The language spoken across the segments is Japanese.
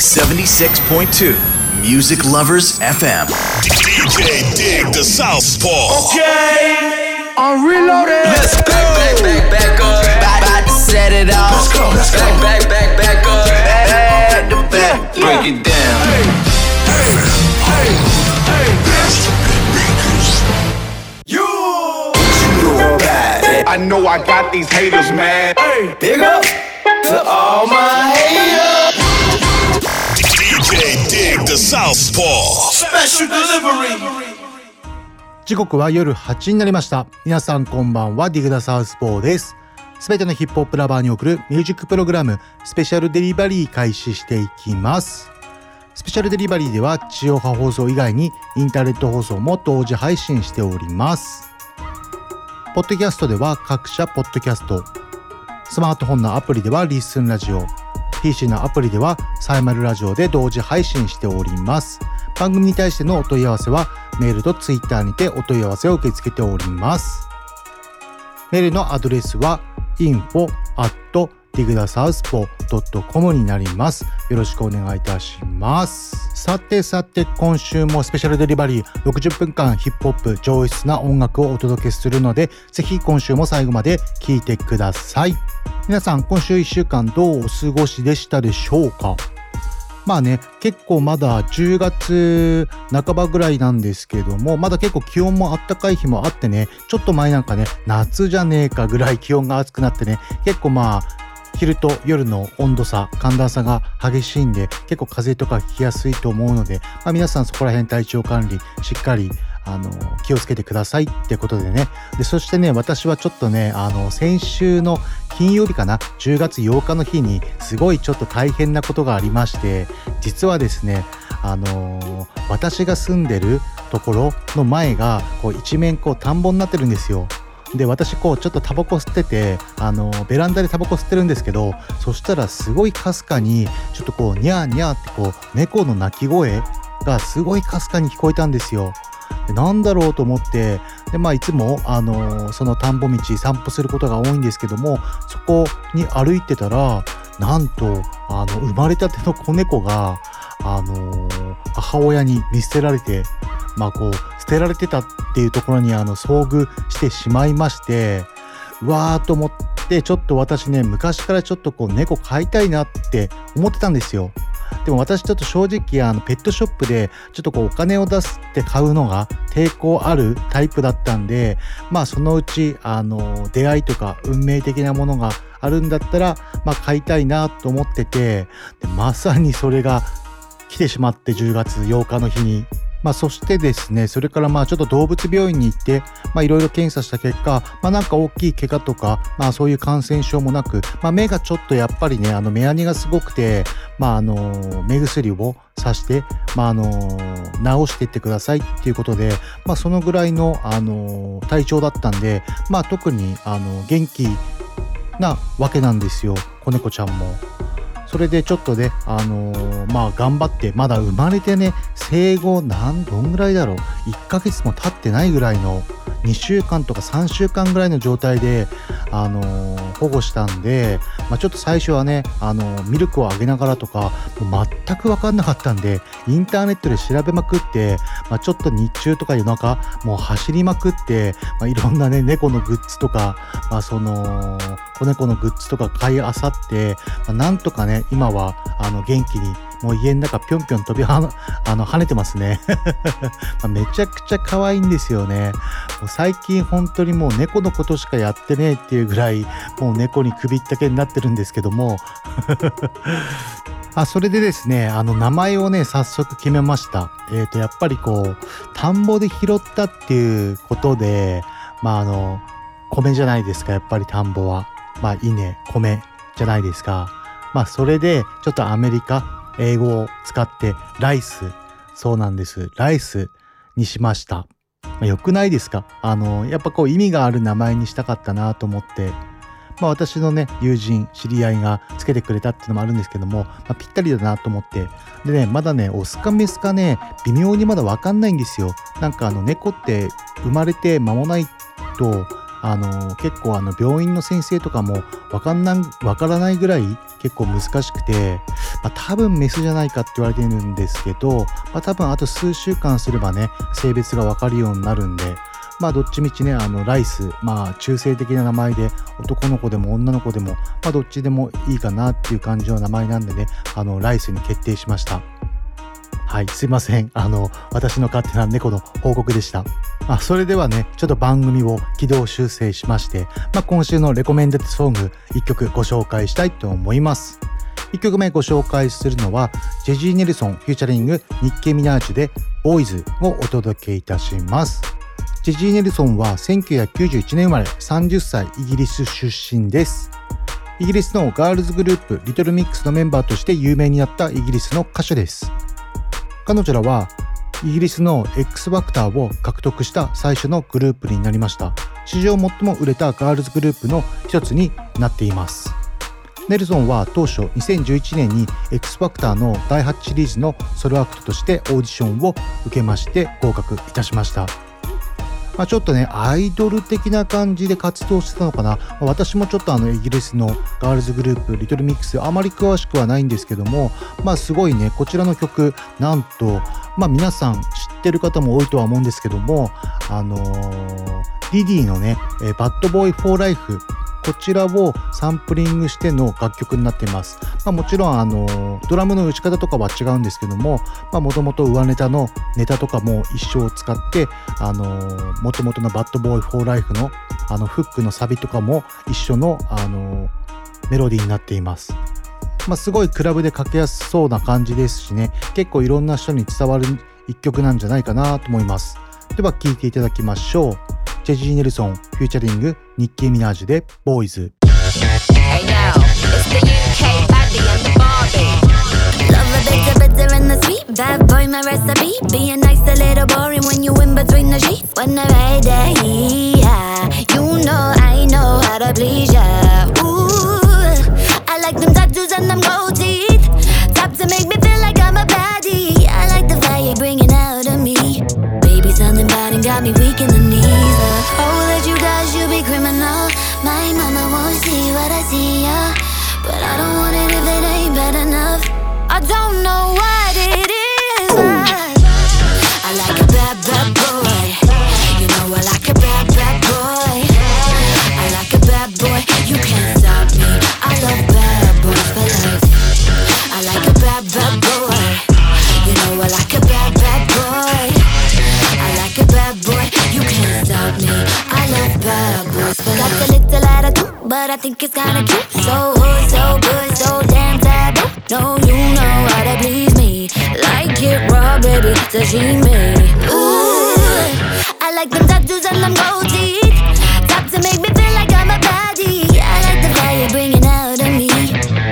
76.2 Music Lovers FM. DJ Dig the Southpaw. Okay, I'm reloaded. Let's go. Back, back, back, back up. About, about to set it off. Let's go, let's go. Back, back, back, back up. Back to back. Break it down. Hey, hey, hey, hey, bitch. You. I know I got these haters mad. Hey. Big up to all my haters. 時刻は夜8時になりました。皆さんこんばんはディグダサウスポーです。すべてのヒップホップラバーに送るミュージックプログラムスペシャルデリバリー開始していきます。スペシャルデリバリーでは地上波放送以外にインターネット放送も同時配信しております。ポッドキャストでは各社ポッドキャスト。スマートフォンのアプリではリッスンラジオ PC のアプリではサイマルラジオで同時配信しております。番組に対してのお問い合わせはメールとツイッターにてお問い合わせを受け付けております。メールのアドレスは info at digdasouthpo.com になります。よろしくお願いいたします。さてさて今週もスペシャルデリバリー60分間ヒップホップ上質な音楽をお届けするのでぜひ今週も最後まで聴いてください。皆さん今週1週間どうお過ごしでしたでしょうか？まあね、結構まだ10月半ばぐらいなんですけども、まだ結構気温もあったかい日もあってね、ちょっと前なんかね、夏じゃねえかぐらい気温が暑くなってね、結構まあ、昼と夜の温度差、寒暖差が激しいんで、結構風邪とかひきやすいと思うので、まあ、皆さんそこら辺体調管理しっかりあの気をつけてくださいってことでねでそしてね私はちょっとねあの先週の金曜日かな10月8日の日にすごいちょっと大変なことがありまして実はですねあの私が住んでるところの前がこう一面こう田んぼになってるんですよ。で私こうちょっとタバコ吸っててあのベランダでタバコ吸ってるんですけどそしたらすごいかすかにちょっとこうニャーニャーってこう猫の鳴き声がすごいかすかに聞こえたんですよ。なんだろうと思ってで、まあ、いつも、あのその田んぼ道散歩することが多いんですけどもそこに歩いてたらなんとあの生まれたての子猫が、あの母親に見捨てられて、まあ、こう捨てられてたっていうところにあの遭遇してしまいましてうわーと思ってちょっと私ね昔からちょっとこう猫飼いたいなって思ってたんですよ。でも私ちょっと正直あのペットショップでちょっとこうお金を出すって買うのが抵抗あるタイプだったんでまあそのうちあの出会いとか運命的なものがあるんだったらまあ買いたいなと思っててでまさにそれが来てしまって10月8日の日に。まあ、そしてですね、それからまあちょっと動物病院に行って、まあいろいろ検査した結果、まあなんか大きい怪我とか、まあそういう感染症もなく、まあ目がちょっとやっぱりね、あの目やにがすごくて、まああの、目薬をさして、まああの、治していってくださいっていうことで、まあそのぐらいの、あの、体調だったんで、まあ特に、あの、元気なわけなんですよ、子猫ちゃんも。それでちょっとね、あのーまあ頑張って、まだ生まれてね、生後何、どんぐらいだろう、1ヶ月も経ってないぐらいの、2週間とか3週間ぐらいの状態で、あのー保護したんで、まあ、ちょっと最初はね、あのーミルクをあげながらとか、もう全く分かんなかったんで、インターネットで調べまくって、まあ、ちょっと日中とか夜中、もう走りまくって、まあ、いろんなね、猫のグッズとか、まあ、その、子猫のグッズとか買いあさって、まあ、なんとかね、今は、あの、元気に、もう家の中ぴょんぴょん飛びは、あの、跳ねてますね。めちゃくちゃ可愛いんですよね。もう最近本当にもう猫のことしかやってねえっていうぐらい、もう猫に首ったけになってるんですけども、あそれでですね、あの名前をね、早速決めました。えっ、と、やっぱりこう、田んぼで拾ったっていうことで、まああの、米じゃないですか、やっぱり田んぼは。まあ稲、米じゃないですか。まあそれで、ちょっとアメリカ、英語を使って、ライス、そうなんです、ライスにしました。まあ、よくないですか？あの、やっぱこう意味がある名前にしたかったなと思って、まあ、私のね友人知り合いがつけてくれたっていうのもあるんですけども、まあ、ぴったりだなと思って。でねまだねオスかメスかね微妙にまだ分かんないんですよ。なんかあの猫って生まれて間もないとあの結構あの病院の先生とかもわかんなわからないぐらい結構難しくて、まあ、多分メスじゃないかって言われてるんですけど、まあ、多分あと数週間すればね性別がわかるようになるんでまあどっちみちねあのライスまあ中性的な名前で男の子でも女の子でもまあどっちでもいいかなっていう感じの名前なんでねあのライスに決定しました。はいすいませんあの私の勝手な猫の報告でしたあ、それではね、ちょっと番組を軌道修正しまして、まあ、今週のレコメンデッドソング1曲ご紹介したいと思います。1曲目ご紹介するのは、ジェシー・ネルソン featuring ニッキー・ミナージュで Boyz をお届けいたします。ジェシー・ネルソンは1991年生まれ30歳イギリス出身です。イギリスのガールズグループリトルミックスのメンバーとして有名になったイギリスの歌手です。彼女らはイギリスの X ファクターを獲得した最初のグループになりました。史上最も売れたガールズグループの一つになっています。ネルソンは当初2011年に X ファクターの第8シリーズのソロアクトとしてオーディションを受けまして合格いたしました。まあ、ちょっとねアイドル的な感じで活動してたのかな、まあ、私もちょっとあのイギリスのガールズグループリトルミックスあまり詳しくはないんですけどもまあすごいねこちらの曲なんとまあ皆さん知ってる方も多いとは思うんですけどもあのー、ディディのね「Bad Boy for Life」こちらをサンプリングしての楽曲になっています。まあ、もちろんあのドラムの打ち方とかは違うんですけどももともと上ネタのネタとかも一緒使ってあのもともとの Bad Boy for Life のあのフックのサビとかも一緒のあのメロディーになっています。まあ、すごいクラブでかけやすそうな感じですしね結構いろんな人に伝わる一曲なんじゃないかなと思います。では聴いていただきましょう。ジェジー・ネルソンフューチャリングニッキー・ミナージュでボーイズ Hey yo, it's the UK body and the Barbie. Love a bit of bitter and the sweet. Bad boy, my recipe. Being nice, a little boring when you in between the sheets. When I ride the yeah, you know I know how to please ya. Ooh, I like them tattoos and them gold teeth. Top to make me feel like I'm a baddie. I like the fire you're bringing out of me. Baby, something about it got me weak in the knees. Oh, I don't want it if it ain't bad enough. I don't know what it is. I, like a bad, bad boy. You know I like a bad, bad boy. I like a bad boy. You can't stop me. I love bad boys. I like a bad, bad boy. You know I like a bad, bad boy. I like a bad boy. You can't stop me. I love bad boys. Got a little attitude, but I think it's kinda cute. So sashimi. Ooh, I like them tattoos and them gold teeth. Top to make me feel like I'm a baddie. I like the fire bringing out of me.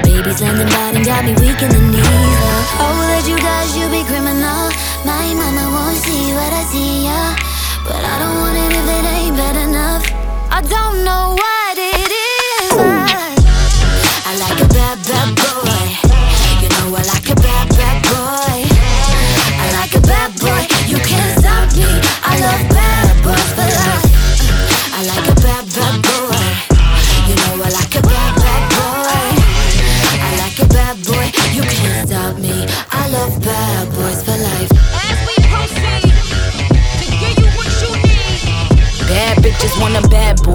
Baby, something about him got me weak in the knees. Oh, oh, that you guys, you be criminal. My mama won't see what I see, yeah. But I don't want it if it ain't bad enough. I don't know what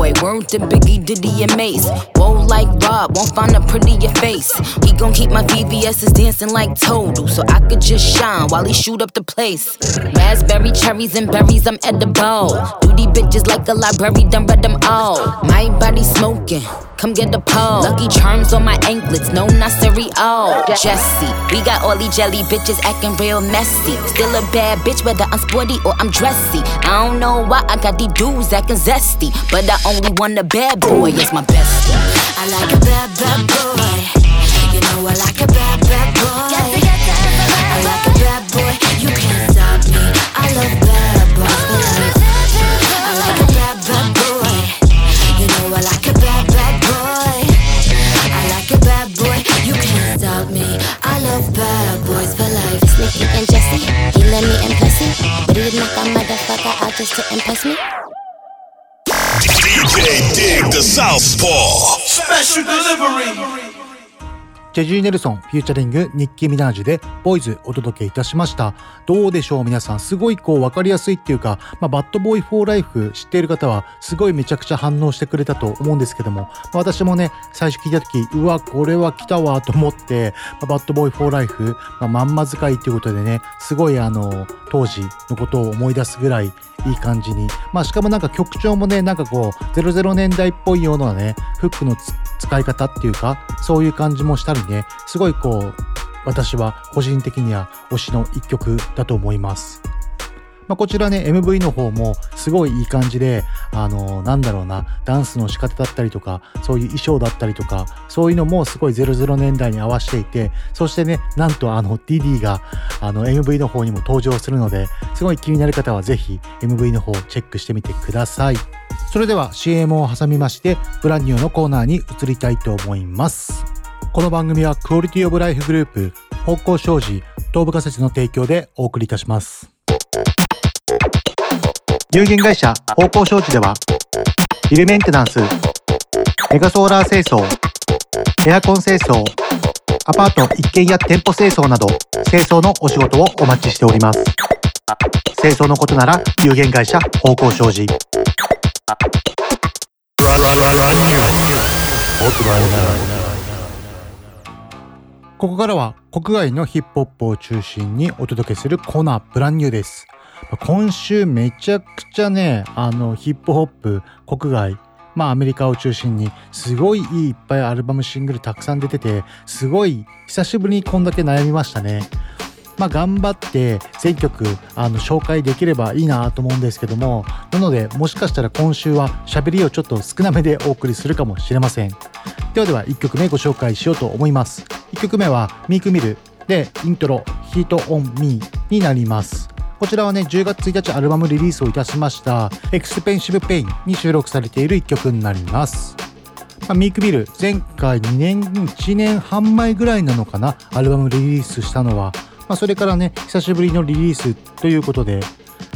boy. Word to Biggie, Diddy, and Mace. Whoa, like Rob, won't find a prettier face. He gon' keep my VVS's dancing like Total, so I could just shine while he shoot up the place. Raspberry, cherries, and berries, I'm edible. Duty bitches like a library, done read them all. My body smoking. Come get the pole. Lucky charms on my anklets, no not cereal. Jesse, we got all these jelly bitches acting real messy. Still a bad bitch, whether I'm sporty or I'm dressy. I don't know why I got these dudes acting zesty, but I only want a bad boy, it's my bestie. I like a bad, bad boy. You know I like a bad, bad boy. Motherfucker out just to impress me. DJ DJ Dig the Southpaw. Special delivery. ジェシー・ネルソン featuring ニッキー・ミナージュで Boyz お届けいたしました。どうでしょう皆さん。すごいこう分かりやすいっていうか、まあ、 Bad Boy for Life 知っている方はすごいめちゃくちゃ反応してくれたと思うんですけども、まあ私もね最初聞いた時うわこれは来たわと思って、まあ Bad Boy for Life、まあ、まんま使いっていうことでねすごいあの当時のことを思い出すぐらいいい感じにまあしかもなんか曲調もねなんかこう00年代っぽいようなねフックの使い方っていうかそういう感じもしたりねすごいこう私は個人的には推しの一曲だと思います。まあ、こちらね MV の方もすごいいい感じであのなんだろうなダンスの仕方だったりとかそういう衣装だったりとかそういうのもすごい00年代に合わせていてそしてねなんとあの DD があの MV の方にも登場するのですごい気になる方はぜひ MV の方をチェックしてみてください。それでは CM を挟みましてブランニューのコーナーに移りたいと思います。この番組はクオリティオブライフグループ方向障子東部仮説の提供でお送りいたします。有限会社方向商事ではビルメンテナンスメガソーラー清掃エアコン清掃アパート一軒や店舗清掃など清掃のお仕事をお待ちしております。清掃のことなら有限会社方向商事。ここからは国外のヒップホップを中心にお届けするコーナーブランニューです。今週めちゃくちゃねあのヒップホップ国外まあアメリカを中心にすごいいいっぱいアルバムシングルたくさん出ててすごい久しぶりにこんだけ悩みましたね。まあ頑張って全曲あの紹介できればいいなと思うんですけどもなのでもしかしたら今週は喋りをちょっと少なめでお送りするかもしれません。ではでは1曲目ご紹介しようと思います。1曲目はミークミルでイントロヒートオンミーになります。こちらはね10月1日アルバムリリースをいたしました Expensive Pain に収録されている1曲になります。まあ、 Meek Mill 前回2年1年半前ぐらいなのかなアルバムリリースしたのは、まあ、それからね久しぶりのリリースということで、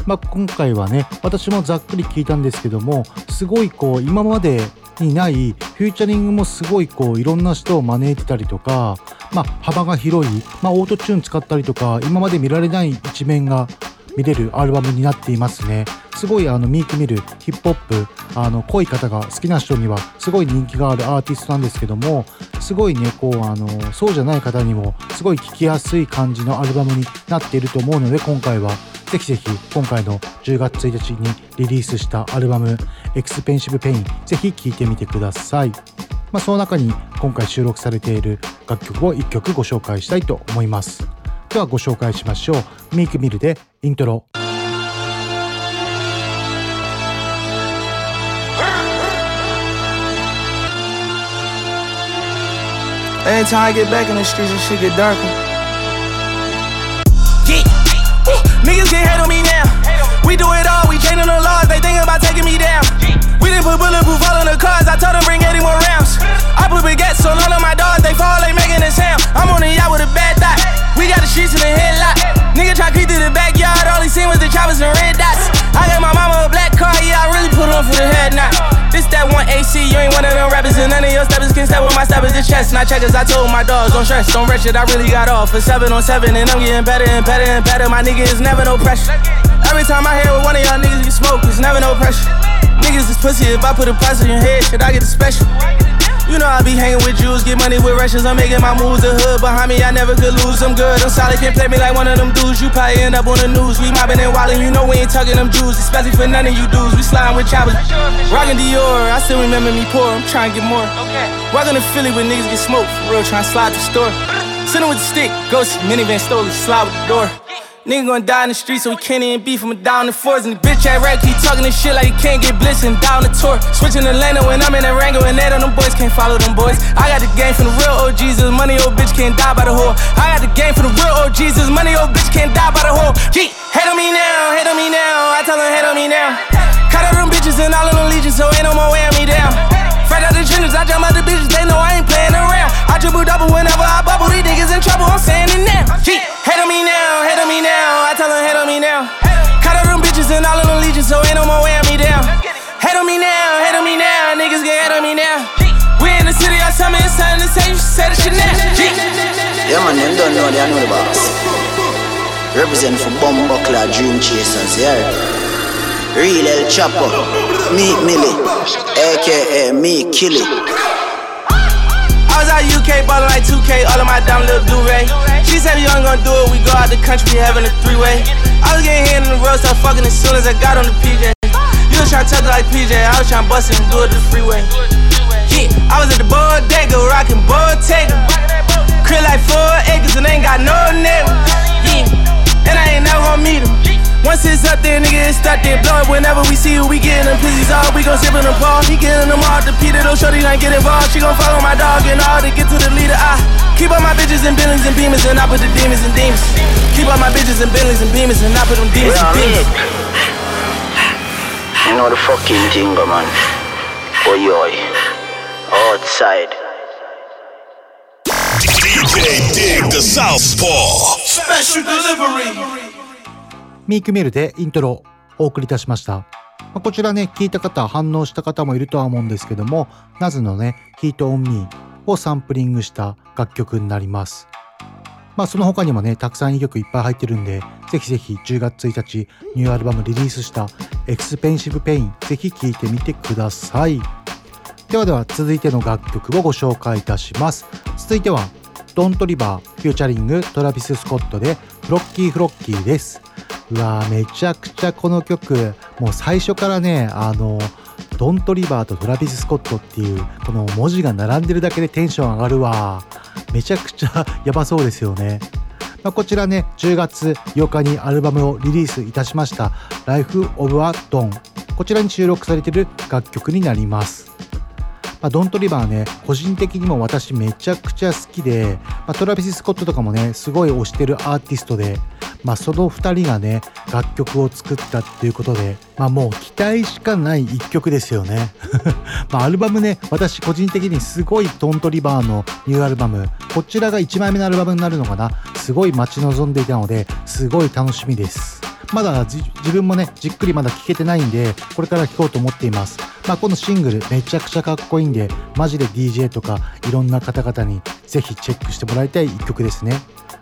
まあ、今回はね私もざっくり聞いたんですけどもすごいこう今までにないフューチャリングもすごいこういろんな人を招いてたりとか、まあ、幅が広い、まあ、オートチューン使ったりとか今まで見られない一面が見れるアルバムになっていますねすごいあの Meek Mill ヒップホップあの濃い方が好きな人にはすごい人気があるアーティストなんですけどもすごいねこうあのそうじゃない方にもすごい聴きやすい感じのアルバムになっていると思うので今回はぜひぜひ今回の10月1日にリリースしたアルバム「 Expensive Pain」ぜひ聴いてみてください。まあ、その中に今回収録されている楽曲を1曲ご紹介したいと思います。ではご紹介しましょう。ミークミルでイントロ。 Every time I get back in the streets, this shit get darker. Yeah. Woo. Niggas can't hate on me now. We do it all, we changing the laws, they thinking about taking me down. We didn't put bulletproof all in the cars, I told them bring 80 more rounds. I put baguettes on all of my dogs, they fall, they making a sound. I'm on the yacht with a bad thought. We got the streets in the headlock. Nigga try to creep through the backyard, all he seen was the choppers and red dots. I got my mama a black car, yeah, I really put on for the head now. This that one AC, you ain't one of them rappers, and none of your steppers can step with my steppers, the chest. Not checkers, I told my dogs, don't stress, don't it, I really got off for seven on seven, and I'm getting better and better and better. My nigga is never no pressure. Every time I hear with one of y'all niggas get smoke, it's never no pressure. Niggas is pussy, if I put a price on your head, should I get a special? You know I be hanging with Jews, get money with Russians. I'm making my moves. The hood behind me, I never could lose. I'm good, I'm solid, can't play me like one of them dudes. You probably end up on the news. We mobbing and wildin', you know we ain't talking them Jews, especially for none of you dudes. We sliding with choppers, rockin' Dior. I still remember me poor. I'm trying to get more. Walking to Philly when niggas get smoked for real, trying to slide the store. Sitting with the stick, ghost minivan stole it, slide with the door. Nigga gonna die in the street, so we can't even beef him down the fours. And the bitch at rap keep talking this shit like he can't get blitzed and down the tour. Switching the lane when I'm in that Rango and that on them boys can't follow them boys. I got the game from the real OGs, this money old bitch can't die by the whore. I got the game from the real OGs, this money old bitch can't die by the whore. Gee, hate on me now, hate on me now. I tell them hate on me now. Cut out them bitches and all of them legions, so ain't no more wearing me down. Fresh out the trenches, I jump out the bitches, they know I ain't playing around. I triple double whenever I bubble, these niggas in trouble, I'm saying it now. Gee, Head on me now, head on me now. I tell her, head on me now. Cut all them bitches and all of them leeches, so ain't no more wearing me down. Head on me now, head on me now. Niggas get head on me now. We in the city, I tell me it's time to say, say the shit now. G. Yeah, man, them don't know, they know the boss. Represent for bomb Bumbuckler, Dream Chasers, yeah. Real El Chapo, me Millie, aka me Killie. I was out UK ballin' like 2K, all of my down little do-ray. She said you ain't gonna do it, we go out the country, we having a three-way. I was getting hit in the road, start fucking as soon as I got on the PJ. You was tryna touch it like PJ, I was tryna bust it and do it the freeway. Yeah, I was at the bodega, rockin' Bottega. Crib like four acres and ain't got no neighbor. Yeah, and I ain't never gonna meet him. Once it's up there, nigga, it's stuck there. Blow it whenever we see you, we getting them pussies all. We gon' sip in the ball. He getting them all. The Peter, those shorty ain't get involved. She gon' follow my dog and all to get to the leader. I keep all my bitches in Billings and Beamers and I put the demons in demons. Keep all my bitches in Billings and Beamers and I put them demons in Yeah, demons. You know the fucking thing, man. Oi, oi. Outside. DJ Dig the Southpaw. Special delivery. ミークメールでイントロをお送りいたしました。まこちらね、聞いた方、反応した方もいるとは思うんですけども、Nas のね、 Hate On Me をサンプリングした楽曲になります。まあその他にもね、たくさんいい曲いっぱい入ってるんで、ぜひぜひ10月1日ニューアルバムリリースした Expensive Pain、ぜひ聴いてみてください。ではでは続いての楽曲をご紹介いたします。続いては、 Don Toliver、フューチャリング、 Travis Scott で、フロッキー・フロッキーです。うわーめちゃくちゃこの曲、もう最初からね、あの、ドントリバーとトラビス・スコットっていう、この文字が並んでるだけでテンション上がるわ。めちゃくちゃやばそうですよね。まあ、こちらね、10月8日にアルバムをリリースいたしました、Life of a Don。こちらに収録されている楽曲になります。まあ、ドントリバーね、個人的にも私めちゃくちゃ好きで、まあ、トラビス・スコットとかもね、すごい推してるアーティストで、まあ、その2人がね、楽曲を作ったっていうことで、まあ、もう期待しかない一曲ですよね。ま、アルバムね、私個人的にすごいドントリバーのニューアルバム、こちらが1枚目のアルバムになるのかな、すごい待ち望んでいたので、すごい楽しみです。まだ自分もね、じっくりまだ聴けてないんで、これから聴こうと思っています。まあ、このシングルめちゃくちゃかっこいいんで、マジで DJ とかいろんな方々にぜひチェックしてもらいたい一曲ですね。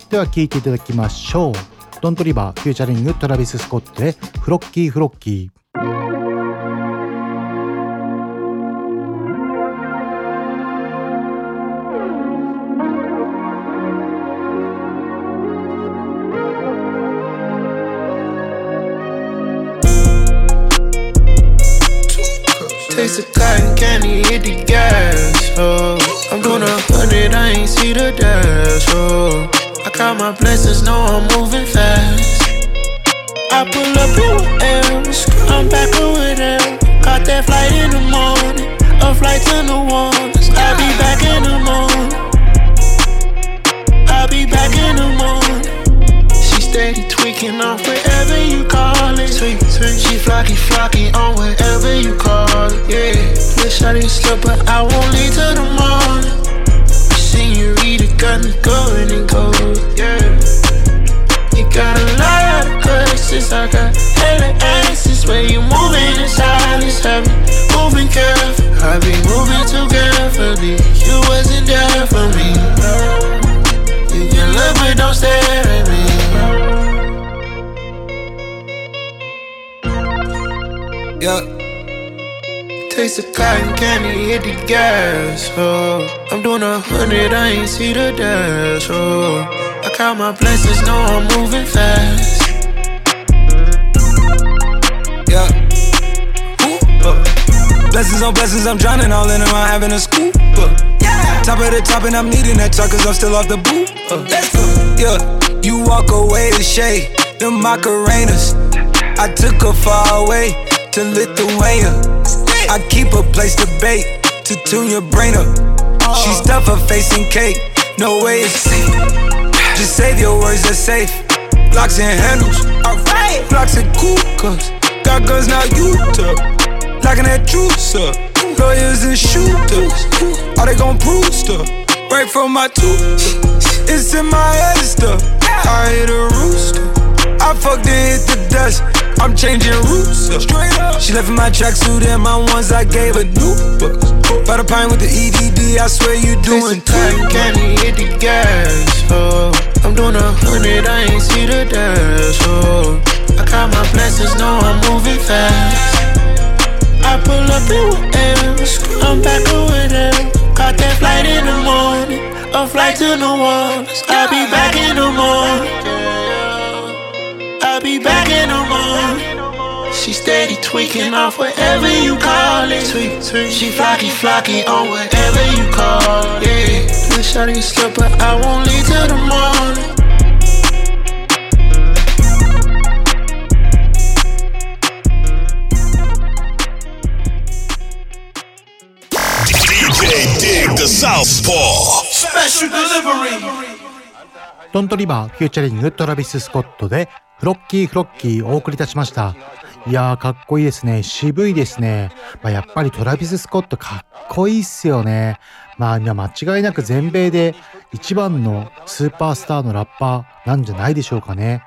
では聴いていただきましょう。ドントリバー、フューチャリングトラビス・スコットで、フロッキー・フロッキー。Count my blessings, know I'm moving fast. I pull up in L's, I'm back over there. Caught that flight in the morning, a flight to New Orleans. I'll be back in the morning. I'll be back in the morning. She steady tweaking on wherever you call it. Tweak, tweak. She flocky, flocky on wherever you call it. Yeah. Wish I didn't slip, but I won't leave till the morning. Got me going and goes. Yeah. You got a lot of questions. I got hella answers. Where you moving in silence? Have me moving careful. I be moving too carefully. You wasn't there for me. You can look, but don't stare at me. Yeah. Taste of cotton candy, hit the gas. Oh, I'm doing a hundred, I ain't see the dash. Oh, I count my blessings, know I'm moving fast. Yeah. Ooh, uh. Blessings on blessings, I'm drowning all in I'm having a scoop. Uh. Top of the top, and I'm needing that truck, cause I'm still off the boot. Uh. Yeah, you walk away to shade, the Macarenas. I took her far away to Lithuania. I keep a place to bake, to tune your brain up. Oh. She stuff her face in cake, no way it's safe. Just save your words, they're safe. Locks and handles, alright. Blocks and cool cups. Got guns, now you took. Locking that truth up. Lawyers and shooters. Are they gon' prove stuff? Right from my tooth. It's in my head stuff. I hit a rooster. I fucked and hit the dust. I'm changing routes. Uh. Straight up. She left in my tracksuit and my ones I gave her new books. By the pine with the EDD, I swear you doing cotton candy, hit the gas. Oh, I'm doing a hundred, I ain't see the dash. Oh, I got my blessings, know I'm moving fast. I pull up in with I'm back with them. Caught that flight in the morning, a flight to New Orleans. I'll be back in the morning. I'll be back in the morning. She steady tweaking off whatever you call it. Tweak, tweak. She flocky, flocky on whatever you call it. Wish I didn't slip, but I won't leave till the morning. DJ Dig the Southpaw. Special delivery. ドントリバーフューチャリングトラビス・スコットで フロッキーフロッキーお送りいたしました。いやーかっこいいですね。渋いですね。まあ、やっぱりトラビス・スコットかっこいいっすよね。まあ間違いなく全米で一番のスーパースターのラッパーなんじゃないでしょうかね。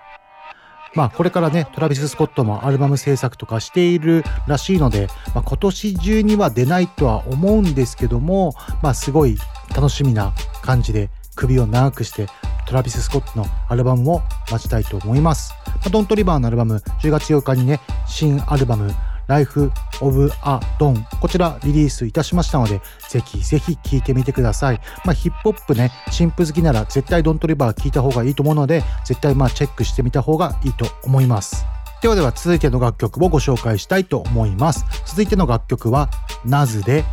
まあこれからね、トラビス・スコットもアルバム制作とかしているらしいので、まあ、今年中には出ないとは思うんですけども、まあすごい楽しみな感じで首を長くしてトラビス・スコットのアルバムも待ちたいと思います。まあドントリバーのアルバム10月8日にね、新アルバム Life of a Don こちらリリースいたしましたので、ぜひぜひ聴いてみてください。まあヒップホップね、新婦好きなら絶対ドントリバー聴いた方がいいと思うので、絶対まあチェックしてみた方がいいと思います。ではでは続いての楽曲をご紹介したいと思います。続いての楽曲は、ナズで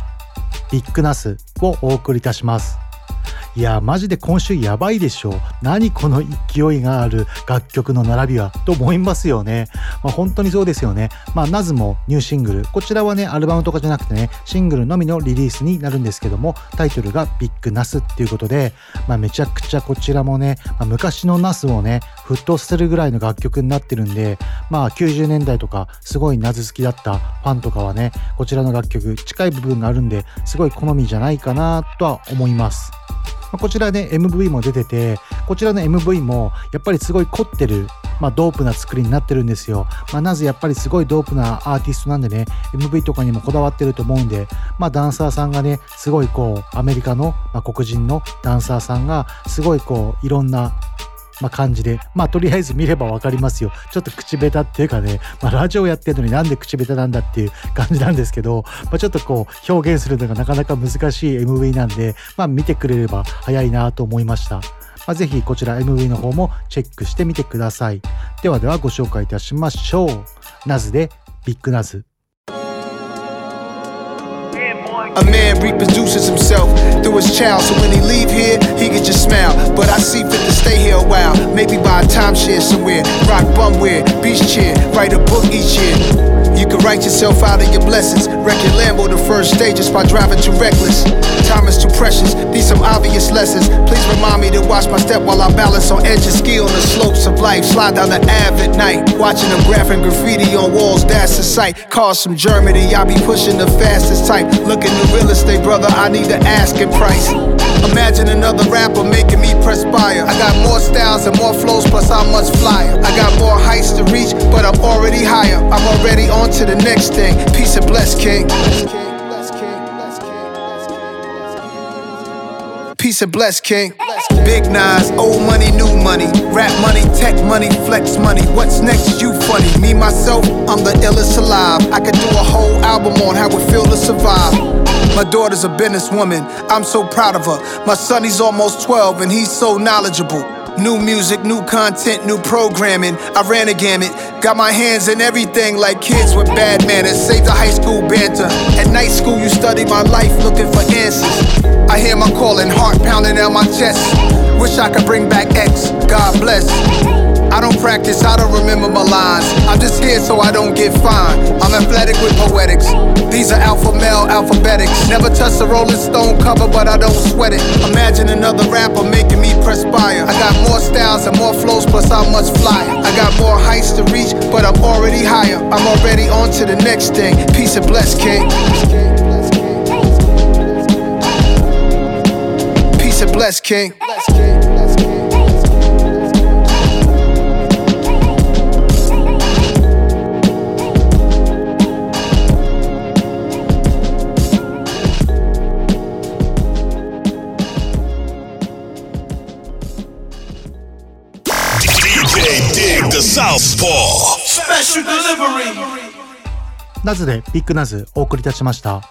ビッグナスをお送りいたします。いやマジで今週やばいでしょ何この勢いがある楽曲の並びはと思いますよね。まあ本当にそうですよね。まあナズもニューシングル。こちらはね、アルバムとかじゃなくてね、シングルのみのリリースになるんですけども、タイトルがビッグナスっていうことで、まあめちゃくちゃこちらもね、まあ、昔のナスをね、沸騰させるぐらいの楽曲になってるんで、まあ90年代とかすごいナズ好きだったファンとかはね、こちらの楽曲近い部分があるんで、すごい好みじゃないかなとは思います。まあこちらね MV も出ててこちらの MV もやっぱりすごい凝ってる、まあ、ドープな作りになってるんですよ、まあ、なぜやっぱりすごいドープなアーティストなんでね MV とかにもこだわってると思うんで、まあ、ダンサーさんがねすごいこうアメリカの、まあ、黒人のダンサーさんがすごいこういろんなまあ、感じで、まあ、とりあえず見ればわかりますよ。ちょっと口下手っていうかね、まあ、ラジオやってるのになんで口下手なんだっていう感じなんですけど、まあ、ちょっとこう、表現するのがなかなか難しい MV なんで、まあ、見てくれれば早いなと思いました。まあ、ぜひこちら MV の方もチェックしてみてください。ではではご紹介いたしましょう。ナズでビッグナズ。A man reproduces himself through his child, so when he leave here, he can just smile. But I see fit to stay here a while, maybe buy a timeshare somewhere, rock bumwear, beach chair, write a book each year. You can write yourself out of your blessings. Wreck your Lambo the first day just by driving too reckless. Time is too precious. These some obvious lessons. Please remind me to watch my step while I balance on edges, ski on the slopes of life. Slide down the Ave at night, watching them graphing graffiti on walls. That's the sight. Cars from Germany, I be pushing the fastest type. Looking real estate, brother. I need the asking price. Imagine another rapper making me perspire. I got more styles and more flows, plus I'm much flyer. I got more heights to reach, but I'm already higher. I'm already on to the next thing. Peace and bless, King. Peace and bless, King. Big Nas, old money, new money. Rap money, tech money, flex money. What's next? You funny. Me, myself, I'm the illest alive. I could do a whole album on how it feel to survive. My daughter's a businesswoman. I'm so proud of her. My son, he's almost 12 and he's so knowledgeable. New music, new content, new programming. I ran a gamut. Got my hands in everything like kids with bad manners. Saved the high school banter. At night school, you study my life looking for answers. I hear my calling, heart pounding out my chest. Wish I could bring back X. God bless. I don't practice, I don't remember my lines. I'm just here so I don't get fined. I'm athletic with poetics. These are alpha male alphabetics. Never touch the Rolling Stone cover, but I don't sweat it. Imagine another rapper making me perspire. I got more styles and more flows, plus I'm much flyer. I got more heights to reach, but I'm already higher. I'm already on to the next thing. Peace and bless, King. Peace and bless, King. dig the ナズでビッグナズお送りいたしました。ま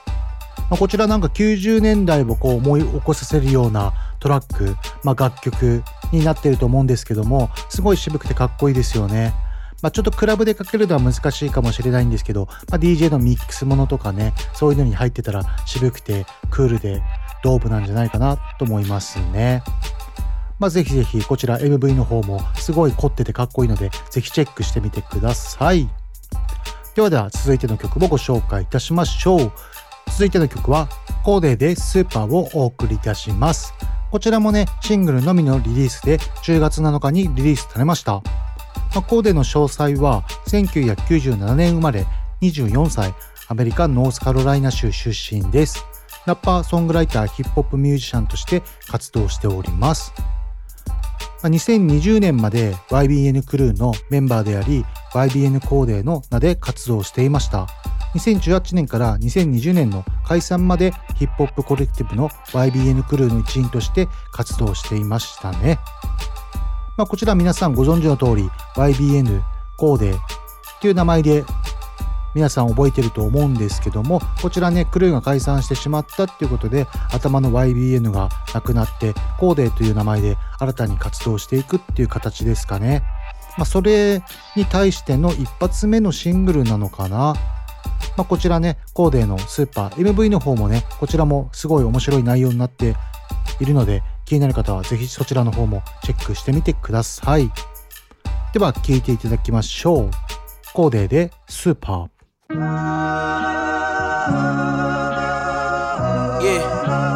あ、こちらなんか90年代をこう思い起こさせるようなトラック、まあ、楽曲になっていると思うんですけども、すごい渋くてかっこいいですよね。まあ、ちょっとクラブでかけるのは難しいかもしれないんですけど、まあ、DJ のミックスものとかね、そういうのに入ってたら渋くてクールでドープなんじゃないかなと思いますね。まあ、ぜひぜひこちら MV の方もすごい凝っててかっこいいので、ぜひチェックしてみてください。ではでは続いての曲もご紹介いたしましょう。続いての曲はコーデーでスーパーをお送りいたします。こちらもね、シングルのみのリリースで10月7日にリリースされました。まあ、コーデの詳細は1997年生まれ24歳アメリカノースカロライナ州出身です。ラッパー、ソングライター、ヒップホップミュージシャンとして活動しております。まあ2020年まで YBN クルーのメンバーであり YBN コーデの名で活動していました。2018年から2020年の解散までヒップホップコレクティブの YBN クルーの一員として活動していましたね。まあ、こちら皆さんご存知の通り YBN コーデーっていう名前で皆さん覚えてると思うんですけどもこちらねクルーが解散してしまったっていうことで頭の YBN がなくなってコーデーという名前で新たに活動していくっていう形ですかね。まあ、それに対しての一発目のシングルなのかな。まあ、こちらね、コーデーのスーパー、MV の方もね、こちらもすごい面白い内容になっているので、気になる方はぜひそちらの方もチェックしてみてください。では、聴いていただきましょう。コーデーでスーパー。Yeah,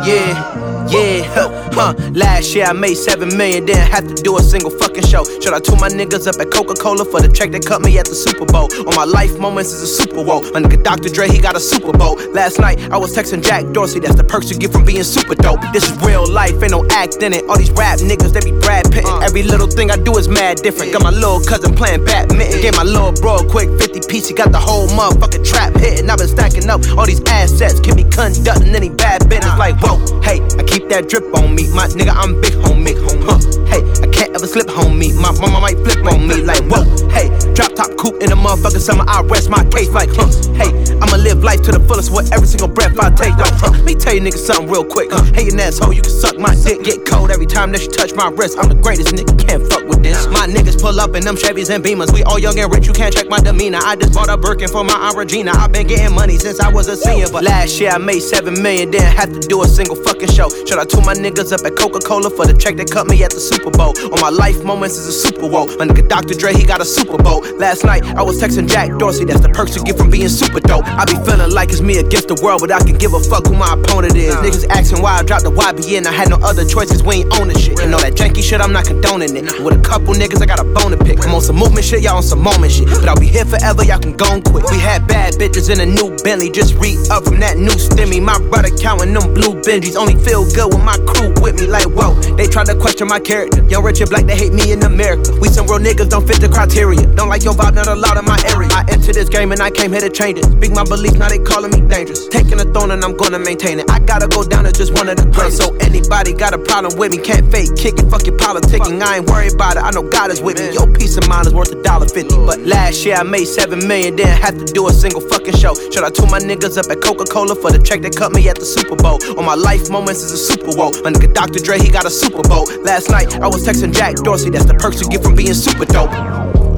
yeah, yeah, huh, huh. Last year I made seven million, didn't have to do a single fucking show. Shout out to my niggas up at Coca Cola for the check that cut me at the Super Bowl. All my life moments is a Super Bowl. My nigga Dr. Dre, he got a Super Bowl. Last night I was texting Jack Dorsey, that's the perks you get from being super dope. This is real life, ain't no act in it. All these rap niggas, they be Brad Pittin'. Uh. Every little thing I do is mad different. Got my little cousin playing badminton. Gave my little bro a quick 50 piece, he got the whole motherfucking trap hitting. I've been stacking up all these assets, be conducting any bad business. Like, whoa, hey, I keep that drip on me. My nigga, I'm big homie. Huh, hey, I can't ever slip homie. My mama might flip on me. Like, whoa, hey, drop top coupe in the motherfucking summer. I rest my case. Like, huh, hey, I'ma live life to the fullest with every single breath I take. Like, huh, let me tell you niggas something real quick. Uh, hey, an asshole, you can suck my dick. Get cold every time that you touch my wrist. I'm the greatest nigga, can't fuck this. My niggas pull up in them Chevys and Beamers. We all young and rich, you can't check my demeanor. I just bought a Birkin for my Aunt Regina. I've been getting money since I was a senior. But last year I made seven million, didn't have to do a single fucking show. Shout out to my niggas up at Coca Cola for the check that cut me at the Super Bowl. All my life moments is a Super Bowl. My nigga Dr. Dre, he got a Super Bowl. Last night I was texting Jack Dorsey, that's the perks you get from being super dope. I be feeling like it's me against the world, but I can give a fuck who my opponent is. Niggas asking why I dropped the YBN, I had no other choices, we ain't owning shit. And all that janky shit, I'm not condoning it. With a couple niggas, I got a bone to pick. I'm on some movement shit, y'all on some moment shit. But I'll be here forever, y'all can go and quit. We had bad bitches in a new Bentley, just re up from that new stimmy. My brother counting them blue Benjis, only feel good with my crew with me. Like, whoa, they tried to question my character. Young, rich, and black, they hate me in America. We some real niggas, don't fit the criteria. Don't like your vibe, not allowed in my area. I entered this game and I came here to change it. Speak my belief, now they calling me dangerous. Taking the throne and I'm gonna maintain it. I gotta go down as just one of the greatest. So anybody got a problem with me, can't fake kick it, fuck your politicking. I ain't worried about it, I know God is with me. Your peace of mind is worth a dollar fifty. But last year I made seven million, didn't have to do a single fucking show. Shout out to my niggas up at Coca Cola for the check that cut me at the Super Bowl. All my life moments is a Super Bowl. My nigga Dr. Dre, he got a Super Bowl. Last night I was texting Jack Dorsey, that's the perks you get from being super dope.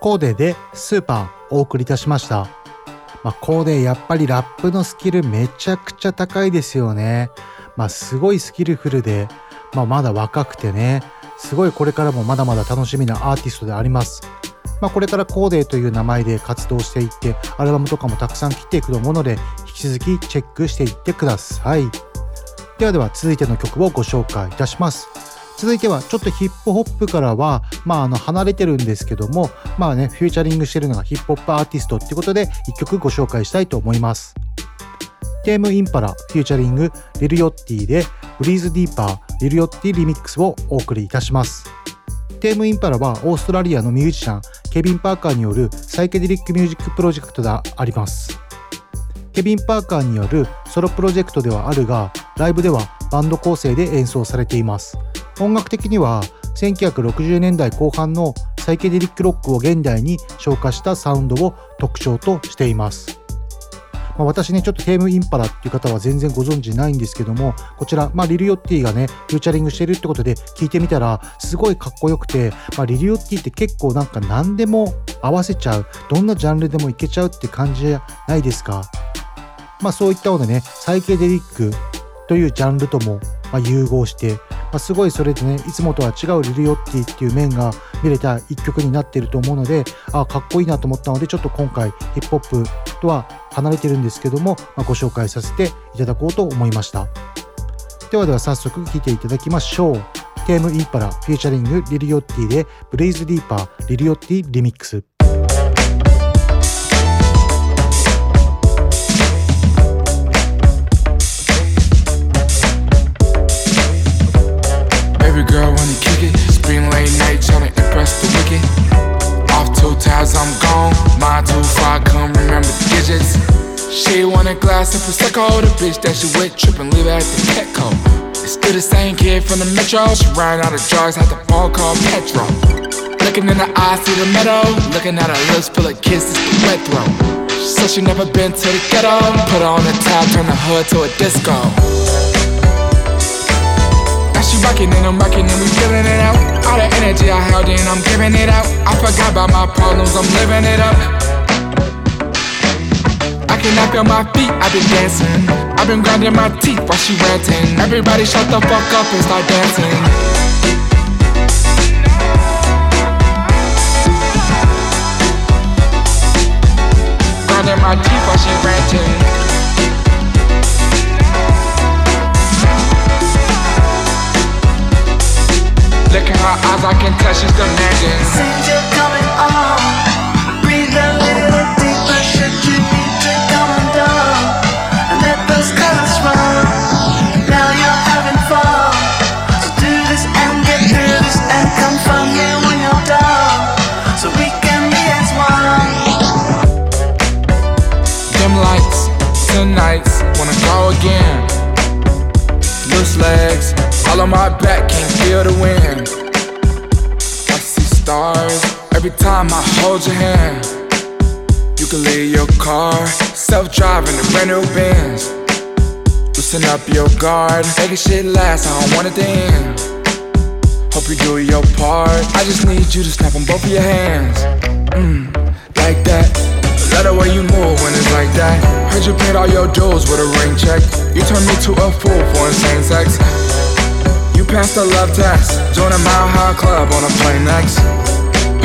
コーデでスーパーお送りいたしました。まあ、コーデやっぱりラップのスキルめちゃくちゃ高いですよね。まあ、すごいスキルフルで、まあ、まだ若くてねすごいこれからもまだまだ楽しみなアーティストであります。まあ、これからコーデという名前で活動していってアルバムとかもたくさん切っていくと思うので引き続きチェックしていってください。ではでは続いての曲をご紹介いたします。続いてはちょっとヒップホップからは、まあ、あの離れてるんですけども、まあね、フューチャリングしてるのがヒップホップアーティストっていうことで1曲ご紹介したいと思います。テームインパラフューチャリング Lil Yachty で Breathe Deeper Lil Yachty リミックスをお送りいたします。 Tame Impala はオーストラリアのミュージシャンケビン・パーカーによるサイケデリックミュージックプロジェクトであります。ケビン・パーカーによるソロプロジェクトではあるが、ライブではバンド構成で演奏されています。音楽的には1960年代後半のサイケデリックロックを現代に昇華したサウンドを特徴としています。まあ、私ね、ちょっとテームインパラっていう方は全然ご存知ないんですけども、こちら、まあ、リルヨッティがね、フューチャリングしてるってことで聞いてみたら、すごいかっこよくて、まあ、リルヨッティって結構なんか何でも合わせちゃう、どんなジャンルでもいけちゃうって感じじゃないですか。まあ、そういったのでね、サイケデリックというジャンルともま融合して、ま、すごいそれでね、いつもとは違う Lil Yachty っていう面が見れた一曲になっていると思うので、あかっこいいなと思ったので、ちょっと今回ヒップホップとは離れてるんですけども、まあ、ご紹介させていただこうと思いました。ではでは早速聴いていただきましょう。 Tame Impala フューチャリング Lil Yachty で Breathe Deeper Lil Yachty リミックス。Tabs, I'm gone. Mine too far, come remember the digits. She want a glass of prosecco. The bitch that she with trippin', leave at the Petco. It's still the same kid from the metro. She ran out of drugs, had the ball called Petro. Looking in the eyes, see the meadow. Looking at her lips full of kisses, the wet. She said she never been to the ghetto. Put her on the top, turn the hood to a disco. Now she rockin' and I'm rockin' and we feelin' it out. All the energy I held in, I'm giving it out. I forgot about my problems, I'm living it up. I cannot feel my feet, I've been dancing. I've been grinding my teeth while she ranting. Everybody shut the fuck up and start dancing. My teeth while she ranting. Look at her eyes, I can tell she's demanding. Legs, all on my back, can't feel the wind. I see stars every time I hold your hand. You can leave your car, self driving the brand new Benz. Loosen up your guard, make shit last, I don't want it to end. Hope you do your part. I just need you to snap on both of your hands. Mm, like that. Love the way you move when it's like that. Heard you paid all your dues with a ring check. You turned me to a fool for insane sex. You passed the love test. Join a mile high club on a plane next.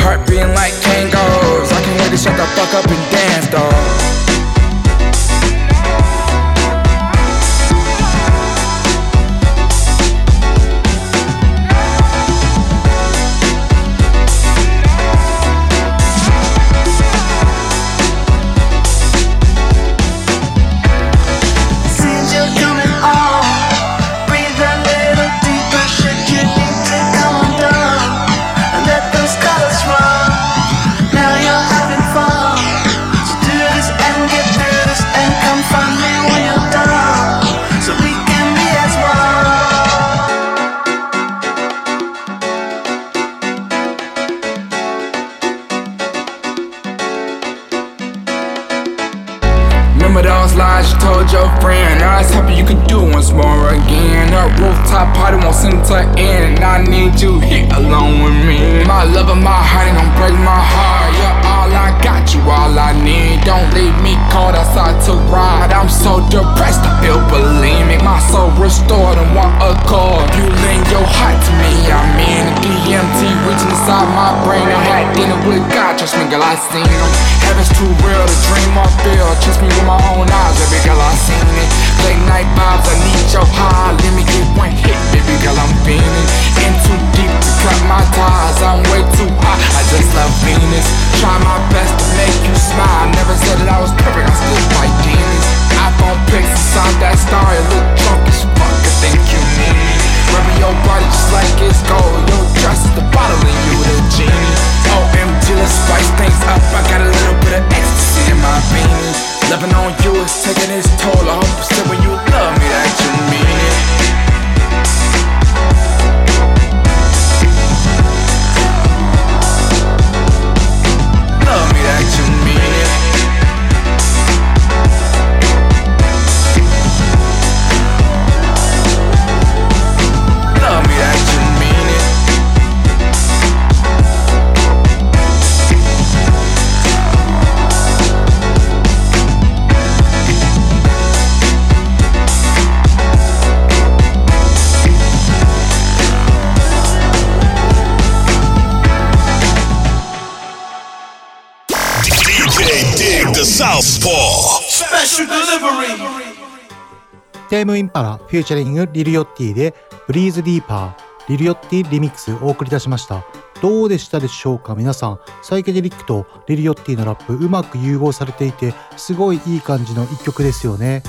Heart beating like tangos. I can't wait to shut the fuck up and dance, dog. Restored and want a call. You lend your heart to me, I mean. The DMT reaching inside my brain. I had dinner with God, trust me, girl, I seen him. Heaven's too real to dream or feel. Trust me with my own eyes, baby girl, I seen Tame Impala フューチャリング Lil Yachty で Breathe Deeper Lil Yachty リミックスお送り出しました。どうでしたでしょうか？皆さんサイケデリックと Lil Yachty のラップうまく融合されていてすごいいい感じの一曲ですよね。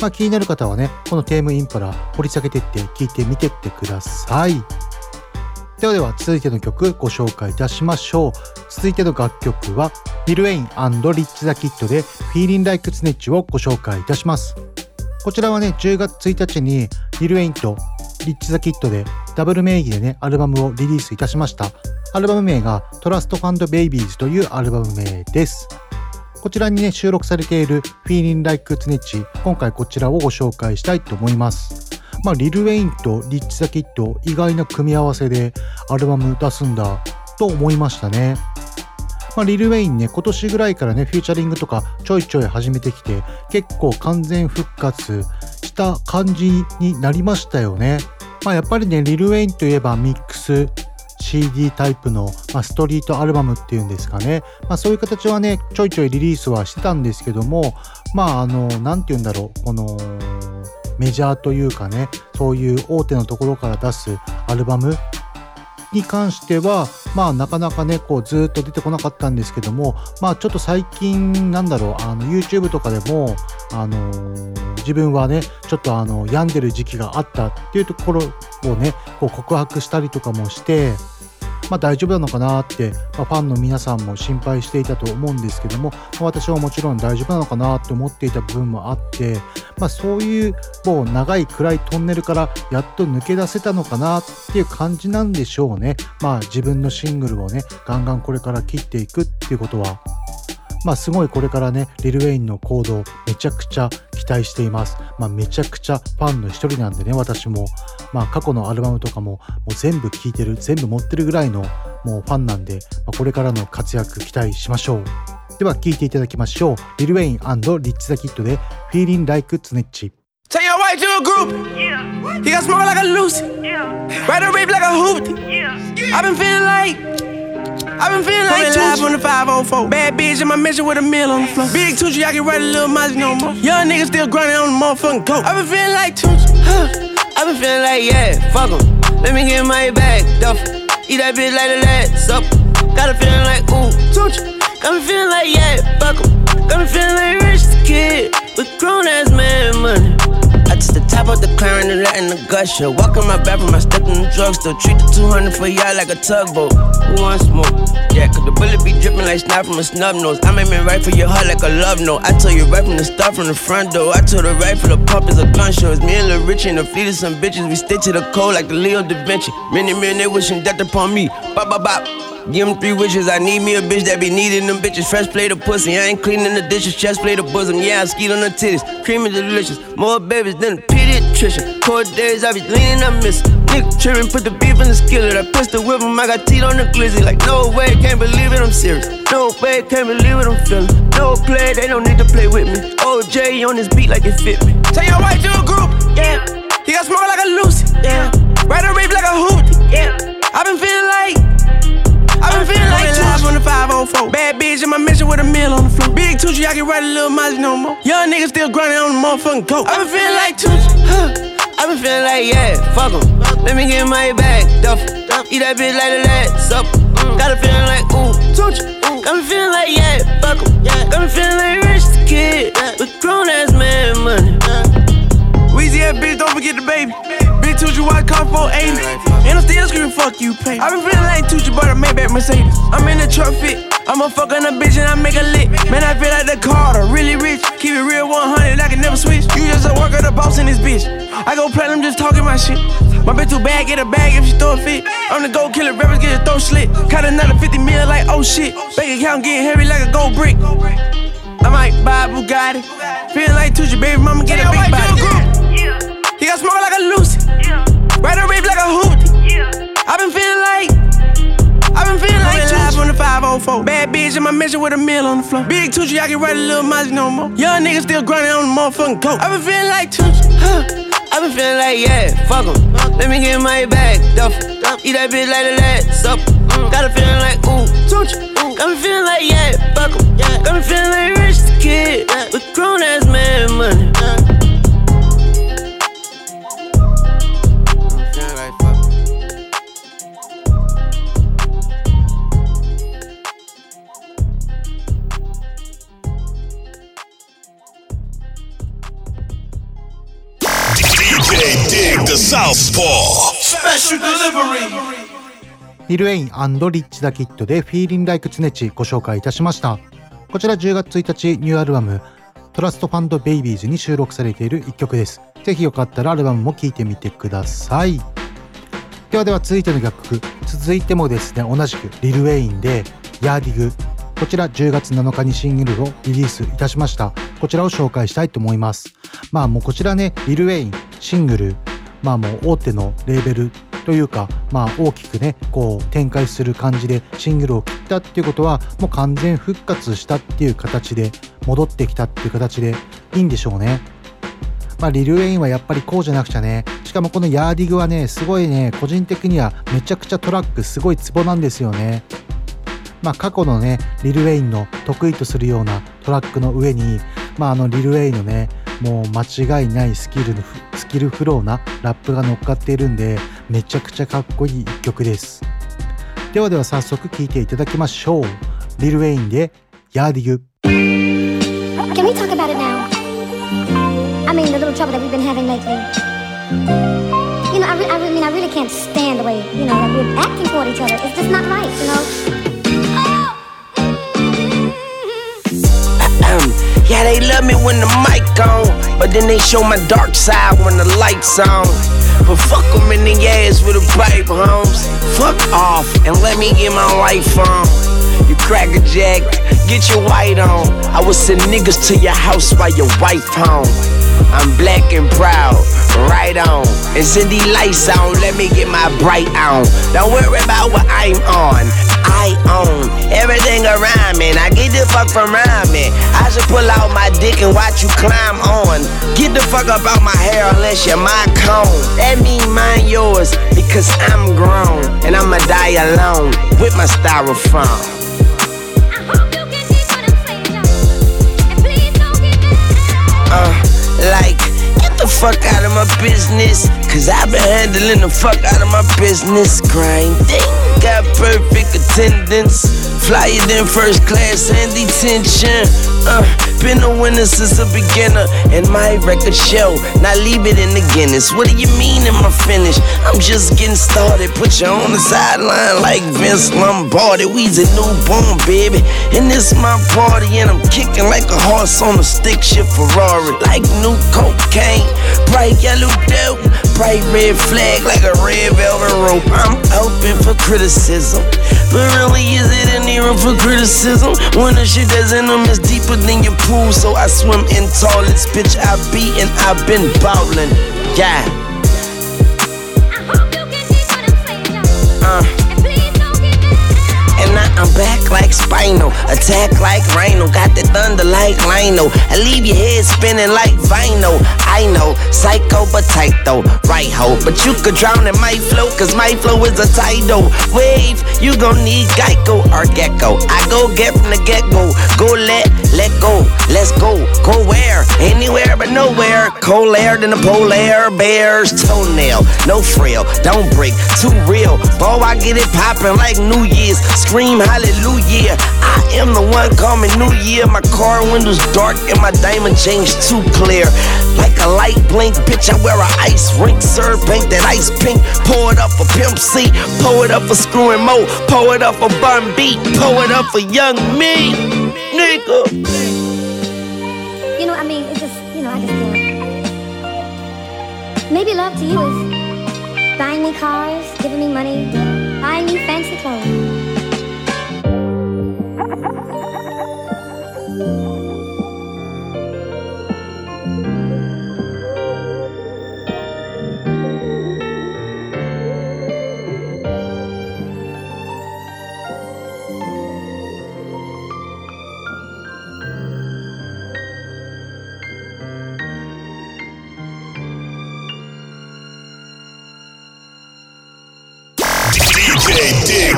まあ気になる方はねこの Tame Impala 掘り下げてって聞いてみてってください。ではでは続いての曲ご紹介いたしましょう。続いての楽曲は Lil Wayne, Rich The Kid で Feeling Like Snitch をご紹介いたします。こちらはね、10月1日に Lil Wayne と Rich The Kid でダブル名義でね、アルバムをリリースいたしました。アルバム名が Trust Fund Babies というアルバム名です。こちらにね、収録されている Feeling Like Snitch、今回こちらをご紹介したいと思います。まあ、 Lil Wayne と Rich The Kid、意外な組み合わせでアルバム出すんだと思いましたね。まあ、リル・ウェインね、今年ぐらいからね、フューチャリングとかちょいちょい始めてきて、結構完全復活した感じになりましたよね。まあ、やっぱりね、リル・ウェインといえばミックス、CD タイプの、まあ、ストリートアルバムっていうんですかね。まあ、そういう形はね、ちょいちょいリリースはしてたんですけども、まあ、あの、なんて言うんだろう、この、メジャーというかね、そういう大手のところから出すアルバムに関しては、まあなかなかね、こうずっと出てこなかったんですけども、まあちょっと最近なんだろう、あの YouTube とかでも、あのー自分はね、ちょっとあの病んでる時期があったっていうところをね、こう告白したりとかもして、まあ大丈夫なのかなって、まあ、ファンの皆さんも心配していたと思うんですけども、まあ私はもちろん大丈夫なのかなって思っていた部分もあって、まあそういうもう長い暗いトンネルからやっと抜け出せたのかなっていう感じなんでしょうね。まあ自分のシングルをね、ガンガンこれから切っていくっていうことは、まあすごいこれからね、リル・ウェインの行動めちゃくちゃ期待しています。まあめちゃくちゃファンの一人なんでね、私も。まあ過去のアルバムとかももう全部聴いてる、全部持ってるぐらいのもうファンなんで、まあ、これからの活躍期待しましょう。では聴いていただきましょう。リル・ウェインリッチ・ザ・キッドで Feeling Like Snitch。Tell your white to a group. He got smoke like a Lucy. Ride a rape like a hoopty. i been feeling like. I been feeling like live on the 504. Bad bitch in my mission with a meal on the floor. Big Tucci, I can write a little Mozzie no more. Young niggas still grinding on the motherfucking coke. i been feeling like Tucci. Huh. I been feeling like, yeah, fuck 'em. Let me get my bag, duffel. Eat that bitch like a last supper. Got a feeling like, ooh, letting. Walk in my bathroom, I stepped in the drugstore. Treat the 200 for y'all like a tugboat. Who wants more? Yeah, cause the bullet be dripping like snot from a snub nose. I made me right for your heart like a love note. I told you right from the start, from the front door. I told her right for the pump is a gun show. It's me and Lil Richie and the fleet of some bitches. We stick to the code like the Leo da Vinci. Many men they wishing death upon me. Bop, bop, bop. Give them three wishes. I need me a bitch that be needing them bitches. Fresh plate of pussy. I ain't cleaning the dishes. Chest plate of bosom. Yeah, I skeet on the titties. Creamy delicious. More babies than a pediatrician. Cold days, I be leaning, I miss. Nigga trippin', put the beef in the skillet. I pistol whip him, I got teeth on the glizzy. Like, no way, can't believe it, I'm serious. No way, can't believe it, I'm feeling. No play, they don't need to play with me. OJ on this beat like it fit me. Tell your white dude group, yeah. He got smoke like a Lucy, yeah. Ride a rape like a hoot, yeah. i been feeling like. I been feeling like live on the 504. Bad bitch in my mission with a meal on the floor. Big Tucci, I can ride a little miles no more. Young niggas still grinding on the motherfucking coke. i been feeling like Tucci, huh. I been feeling like, yeah, fuck em. Let me get my bag, duff. Eat that bitch like the last sup. Mm. Got a feeling like, ooh, touch. Mm. Got me feeling like, yeah, fuck em. Got me feeling like rich kid with grown ass man money. Weezy ass bitch, don't forget the baby. Big Tucci white car 480. And I'm still screaming, fuck you, pay. I been feeling like Tucci, but I made back Mercedes. I'm in the truck fit. I'm a fuck on a bitch and I make a lick. Man, I feel like the Carter, really rich. Keep it real 100, I can never switch. You just a worker, the boss in this bitch. I go platinum just talking my shit. My bitch too bad, get a bag if she throw a fit. I'm the gold killer, rappers get a throat slit. Cut another 50 mil like oh shit. Bank account getting heavy like a gold brick. I might buy a Bugatti. Feel like Tucci, baby mama get a big body. He got smoke like a Lucy. Ride a rave like a hoot. I been feeling like. I been feeling like live on the 504. Bad bitch in my mission with a meal on the floor. Big Tucci, I can write a little miles no more. Young niggas still grinding on the motherfucking coke. I been feeling like Tucci, huh? I been feeling like, yeah, fuck em. Let me get my bag, duff. Eat that bitch like the last sup. Got a feeling like, ooh, Tucci. Got me feeling like, yeah, fuck em. Got me feeling like rich kid with grown ass man money. Lil Wayne, Rich The Kid で Feeling Like Tunechi ご紹介いたしました。こちら10月1日ニューアルバム Trust Fund Babies に収録されている一曲です。ぜひよかったらアルバムも聴いてみてください。ではでは続いての楽曲。続いてもですね、同じく Lil Wayne で Ya Dig。こちら10月7日にシングルをリリースいたしました。こちらを紹介したいと思います。まあもうこちらね、 Lil Wayneシングル、まあもう大手のレーベルというか、まあ大きくね、こう展開する感じでシングルを切ったっていうことは、もう完全復活したっていう形で、戻ってきたっていう形でいいんでしょうね。まあリル・ウェインはやっぱりこうじゃなくちゃね、しかもこのヤーディグはね、すごいね、個人的にはめちゃくちゃトラックすごいツボなんですよね。まあ過去のね、リル・ウェインの得意とするようなトラックの上に、まああのリル・ウェインのね、もう間違いないスキルのスキルフローなラップが乗っかっているんでめちゃくちゃかっこいい一曲ですではでは早速聴いていただきましょうリル・ウェインでヤーディグ Can we talk about it now? I mean, the little trouble that we've been having lately. You know, I, re- I, re- I mean, I really can't stand the way, you know, that we're acting toward each other. It's just not right, you know? Yeah, they love me when the mic on, but then they show my dark side when the lights on. But fuck them in the ass with a pipe, homes. Fuck off and let me get my life on. You crack a jack, get your white on. I will send niggas to your house while your wife home. I'm black and proud, right on. And send these lights on, let me get my bright on. Don't worry about what I'm on. I own everything around me. Now get the fuck from around me. I should pull out my dick and watch you climb on. Get the fuck up out my hair unless you're my cone. That mean mine yours because I'm grown and I'ma die alone with my styrofoam. Uh, like, get the fuck out of my business. Cause I've been handling the fuck out of my business. Grinding, got perfect attendance. Flyer than first class and detention. Uh, been a winner since a beginner. And my record show, now leave it in the Guinness. What do you mean in my finish? I'm just getting started. Put you on the sideline like Vince Lombardi. We's a newborn baby. And this my party. And I'm kicking like a horse on a stick shift Ferrari. Like new cocaine. Bright yellow dope bright red flag like a red velvet rope. I'm open for criticism, but really, is it any room for criticism? When the shit that's in them is deeper than your pool, so I swim in toilets, bitch. I be and I've been ballin', yeah. Uh rhino. Attack like rhino, got the thunder like Lino. I leave your head spinning like Vino. I know, psycho but tight though, right ho. But you could drown in my flow, cause my flow is a tidal wave. You gon' need Geico or Gecko. I go get from the get go. Go let, let go, let's go. Go where? Anywhere but nowhere. Cold air than the polar bear's toenail. No frill, don't break, too real. Boy, I get it poppin' like New Year's. Scream hallelujah. I am the one me New Year. My car windows dark and my diamond chains too clear. Like a light blink, bitch, I wear a ice rink. Serve paint that ice pink. Pour it up for Pimp C. Pour it up for Screw and Mo. Pour it up for Bun B. Pour it up for Young Me. Nigga. You know, I mean, it's just, you know, I just can't. Maybe love to you is buying me cars, giving me money, buying me fancy clothes.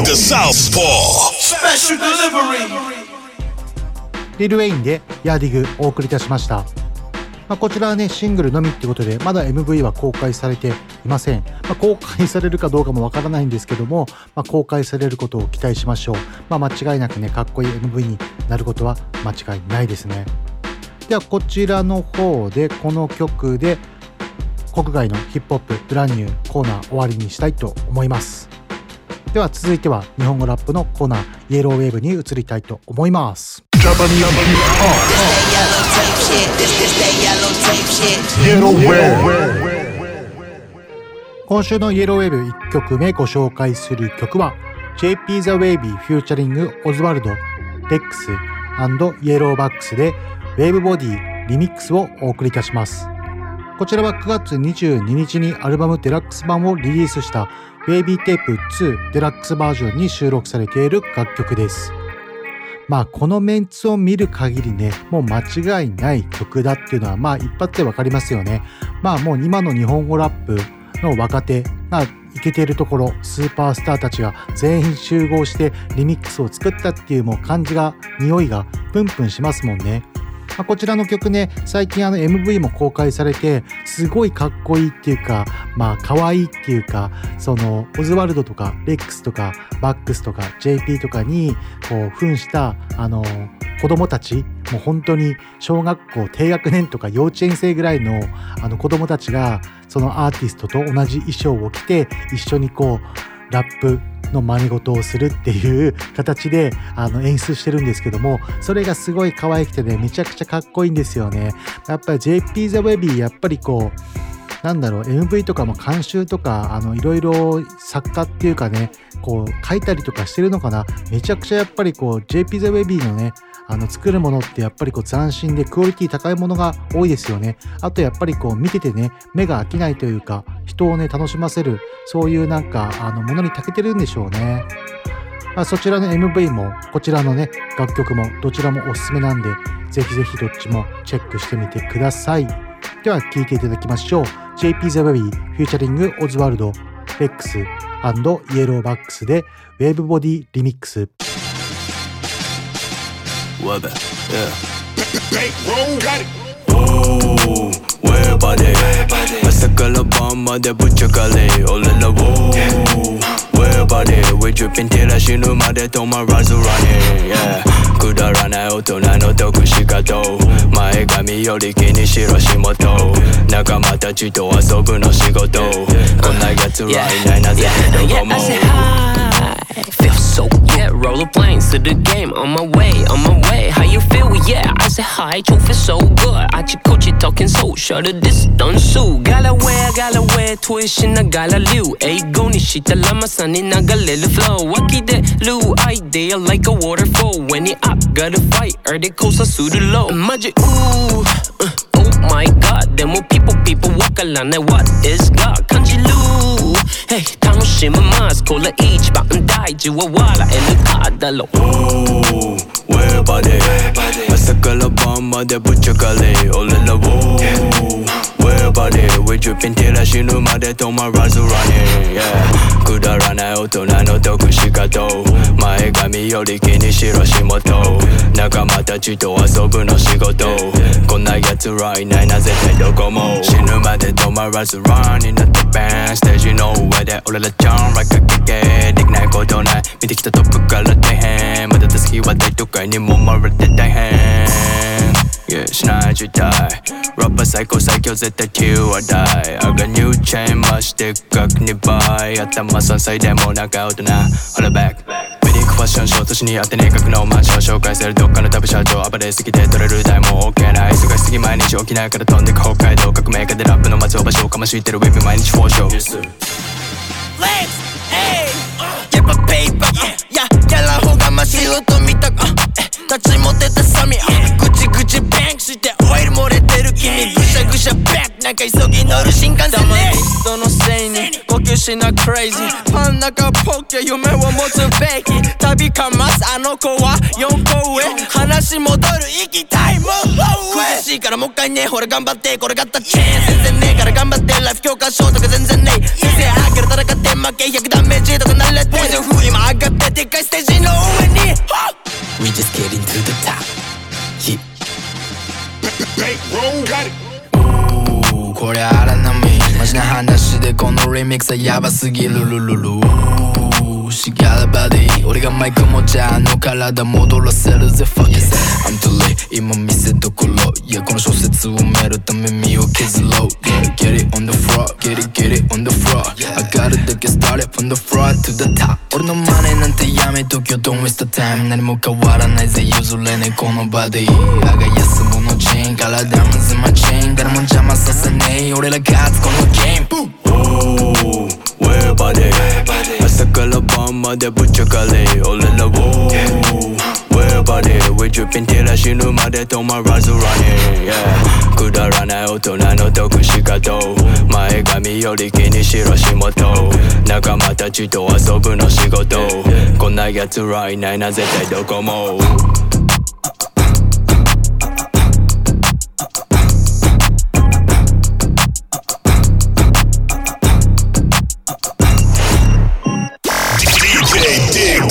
The Southpaw. Special delivery. リル・ウェインでヤーディグお送りいたしました。まあ、こちらはね、シングルのみってことで、まだ MV は公開されていません。まあ、公開されるかどうかもわからないんですけども、まあ、公開されることを期待しましょう。まあ、間違いなくね、かっこいい MV になることは間違いないですね。では、こちらの方で、この曲で、国外のヒップホップブランニューコーナー終わりにしたいと思います。では続いては日本語ラップのコーナー Yellow Wave に移りたいと思います。今週の Yellow Wave 1曲目ご紹介する曲は JP The Wavy フューチャリング OZworld、LEX、Yellow Bucks で Wave Body リミックスをお送りいたします。こちらは9月22日にアルバムデラックス版をリリースした Wavy Tape 2デラックスバージョンに収録されている楽曲です。まあこのメンツを見る限りね、もう間違いない曲だっていうのはまあ一発でわかりますよね。まあもう今の日本語ラップの若手がイケているところ、スーパースターたちが全員集合してリミックスを作ったっていうもう感じが、匂いがプンプンしますもんね。まあ、こちらの曲ね、最近あの MV も公開されて、すごいかっこいいっていうか、まあ可愛いっていうか、そのオズワルドとかレックスとかバックスとか JP とかにこう扮したあの子供たち、もう本当に小学校低学年とか幼稚園生ぐらいのあの子供たちがそのアーティストと同じ衣装を着て一緒にこうラップの真似事をするっていう形であの演出してるんですけどもそれがすごい可愛くてねめちゃくちゃかっこいいんですよね。やっぱり JP The Baby やっぱりこうなんだろう MV とかも監修とかあのいろいろ作家っていうかねこう書いたりとかしてるのかな。めちゃくちゃやっぱりこう JP The Baby のねあの作るものってやっぱりこう斬新でクオリティ高いものが多いですよね。あとやっぱりこう見ててね目が飽きないというか人をね楽しませるそういうなんかあのものに長けてるんでしょうね。まあ、そちらの MV もこちらのね楽曲もどちらもおすすめなんでぜひぜひどっちもチェックしてみてください。では聴いていただきましょう。JP The Wavy フューチャリング OZworld, LEX, Yellow Bucks で Wave Body リミックス。What the? Yeah. Bankroll, got it. Oh, where about it? 朝から晩までぶっちゃかれ俺ら Oh, where about it? ウェジュピン照らしぬまで止まらずラニー Yeah くだらない大人の得しかと前髪より気にしろ仕事仲間たちと遊ぶの仕事こんな奴らいないなぜどこも Feel so yeah, roller planes to the game. On my way, on my way. How you feel? Yeah, I said hi. You feel so good. I just coach it talking so shut the distance. So gotta wear, gotta wear tuition. I gotta liu. Ay, go ni shit. Lama sunny naga little flow. Waki de lu idea like a waterfall. When it up, gotta fight. Or the coast, I suit the low. Magic, ooh. uh, oh my god. Then more people, people walk along. What is God? Kanji lu. Hey 楽しめますこれ一番大事は笑えるかだろ Where body 朝から晩までぶっちゃかれ俺らを We're body ウィジュピンテラ死ぬまで止まらず running yeah. くだらない大人の得し方前髪より気にしろ仕事仲間たちと遊ぶの仕事こんな奴らいないな絶対どこも死ぬまで止まらず running なって band ステージの上で俺らジャンライクかけできないことない見てきたトップから底辺まだたすきは大都会にもまれて大変 Yeah しない事態ラッパー最高最強絶対 Q は大 I got new chain 増して額2倍頭3歳でもなんか大人 Hold it back. メディックファッションショー年にあってね格のマンション紹介するどっかの旅社長暴れすぎて取れる台も OK ない忙しすぎ毎日起きないから飛んでく北海道革命家でラップの松尾場所をかましてるウェブ毎日フォーショー Legs, ey やっぱペーバックなんか急ぎ乗る新幹線ね。人のせいに呼吸しなクレイジーパン中ポッケ夢を持つべき旅かますあの子は4個上話戻る行きたいもう苦しいからもう一回ねほら頑張ってこれがったチェーン。全然ねえから頑張ってライフ教科書とか全然ねえ。先生あげる戦って負け100ダメージとか慣れて。ポイズン風今上がってでっかいステージの上に。We just getting to the top. Yeah. おーこれ荒波マジな話でこのリミックスはヤバすぎる。ルルル。しがらばでいい俺がマイク持ちゃあの体戻らせるぜ Fuck it I'm too late 今見せどころいやこの小説を埋めるため身を削ろう get it on the floor get it get it on the floor I gotta get started from the floor to the top 俺のマネなんてやめときよ Don't waste the time 何も変わらないぜ譲れねえこの場でいいあが休むのチェーン体むずまチェーン誰も邪魔させねえ俺ら勝つこのゲーム Where body 朝から晩までぶっちゃかれ俺らを Where body ウィジュピンテラ死ぬまで止まらず running yeah. くだらない大人の得し方前髪より気にしろ仕事。仲間たちと遊ぶの仕事。こんな奴らいないな絶対どこも。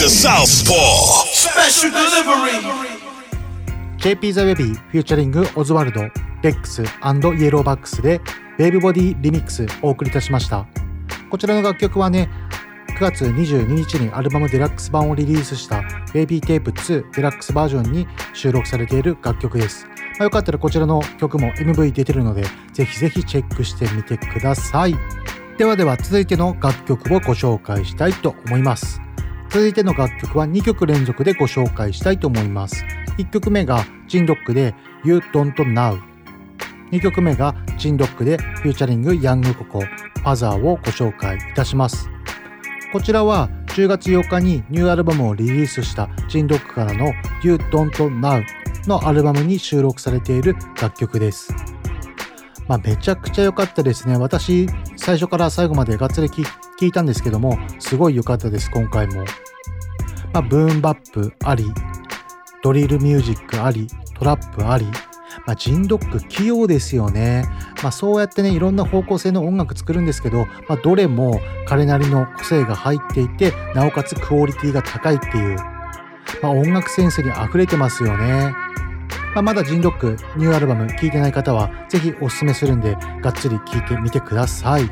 The Southpaw. Special delivery. JP ザ・ウェビーフューチャリングオズワルドレックスイエローバックスでベイブボディリミックスお送りいたしましたこちらの楽曲はね9月22日にアルバムデラックス版をリリースした Wavy Tape 2デラックスバージョンに収録されている楽曲です、まあ、よかったらこちらの曲も MV 出てるのでぜひぜひチェックしてみてくださいではでは続いての楽曲をご紹介したいと思います続いての楽曲は2曲連続でご紹介したいと思います。1曲目がジンドックで You Don't Now 2曲目がジンドックでフューチャリングヤングココパザーをご紹介いたします。こちらは10月8日にニューアルバムをリリースしたジンドックからの You Don't Now のアルバムに収録されている楽曲です。まあ、めちゃくちゃ良かったですね。私、最初から最後までがっつり聞いたんですけども、すごい良かったです、今回も。まあ、ブーンバップあり、ドリルミュージックあり、トラップあり、まあ、ジンドック器用ですよね。まあ、そうやってね、いろんな方向性の音楽作るんですけど、まあ、どれも彼なりの個性が入っていて、なおかつクオリティが高いっていう、まあ、音楽センスに溢れてますよね。まあ、まだジンロックニューアルバム聴いてない方はぜひおすすめするんでがっつり聴いてみてください。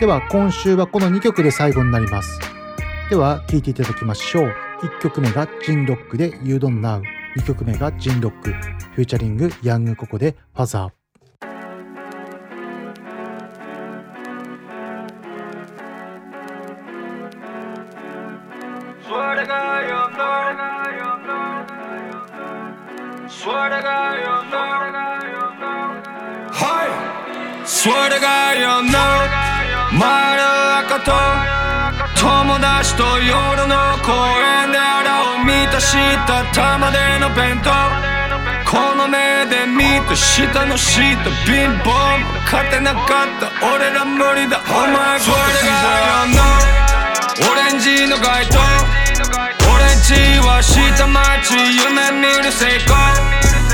では今週はこの2曲で最後になります。では聴いていただきましょう。1曲目がジンロックで You Don't Now 2曲目がジンロック。フューチャリングヤングココでファザー Swear to God, you know. Hey! Swear to God, you know. 前の赤と友達と夜の公園であらを満たした玉での弁当この目で見て下のシート貧乏も勝てなかった俺ら無理だお前これが世のオレンジの街灯俺んちは下町夢見る成功。